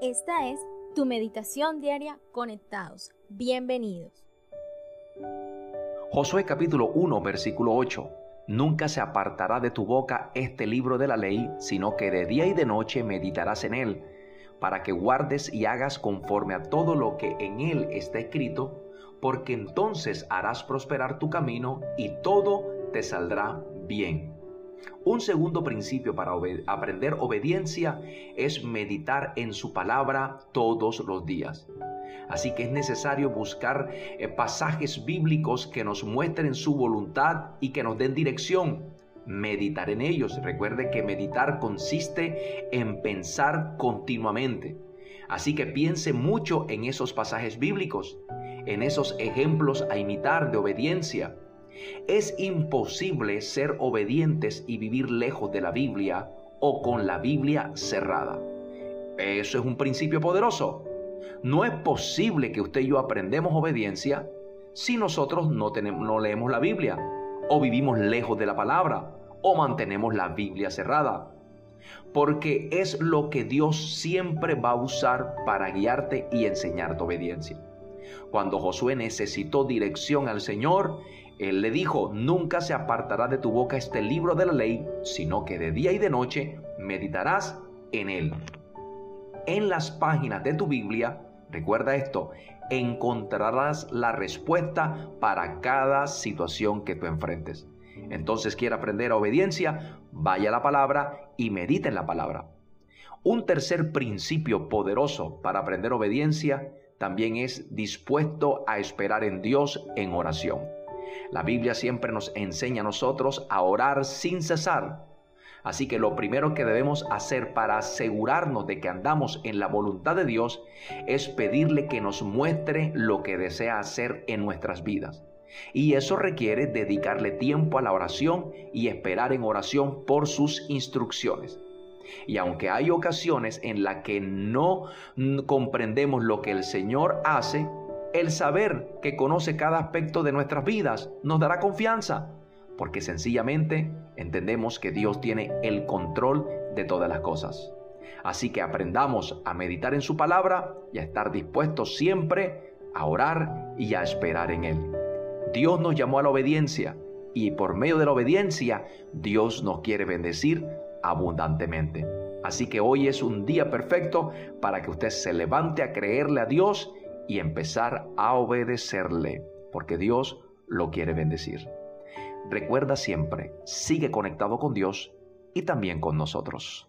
Esta es tu meditación diaria conectados. Bienvenidos. Josué capítulo 1 versículo 8. Nunca se apartará de tu boca este libro de la ley, sino que de día y de noche meditarás en él, para que guardes y hagas conforme a todo lo que en él está escrito, porque entonces harás prosperar tu camino y todo te saldrá bien. Un segundo principio para aprender obediencia es meditar en su palabra todos los días. Así que es necesario buscar eh, pasajes bíblicos que nos muestren su voluntad y que nos den dirección. Meditar en ellos. Recuerde que meditar consiste en pensar continuamente. Así que piense mucho en esos pasajes bíblicos, en esos ejemplos a imitar de obediencia. Es imposible ser obedientes y vivir lejos de la Biblia o con la Biblia cerrada. Eso es un principio poderoso. No es posible que usted y yo aprendemos obediencia si nosotros no, tenemos, no leemos la Biblia, o vivimos lejos de la palabra, o mantenemos la Biblia cerrada. Porque es lo que Dios siempre va a usar para guiarte y enseñarte obediencia. Cuando Josué necesitó dirección al Señor, Él le dijo, nunca se apartará de tu boca este libro de la ley, sino que de día y de noche meditarás en él. En las páginas de tu Biblia, recuerda esto, encontrarás la respuesta para cada situación que tú enfrentes. Entonces, quiere aprender a obediencia, vaya a la palabra y medite en la palabra. Un tercer principio poderoso para aprender obediencia también es dispuesto a esperar en Dios en oración. La Biblia siempre nos enseña a nosotros a orar sin cesar. Así que lo primero que debemos hacer para asegurarnos de que andamos en la voluntad de Dios es pedirle que nos muestre lo que desea hacer en nuestras vidas. Y eso requiere dedicarle tiempo a la oración y esperar en oración por sus instrucciones. Y aunque hay ocasiones en las que no comprendemos lo que el Señor hace, el saber que conoce cada aspecto de nuestras vidas nos dará confianza, porque sencillamente entendemos que Dios tiene el control de todas las cosas. Así que aprendamos a meditar en su palabra y a estar dispuestos siempre a orar y a esperar en Él. Dios nos llamó a la obediencia y por medio de la obediencia Dios nos quiere bendecir abundantemente. Así que hoy es un día perfecto para que usted se levante a creerle a Dios y empezar a obedecerle, porque Dios lo quiere bendecir. Recuerda siempre, sigue conectado con Dios y también con nosotros.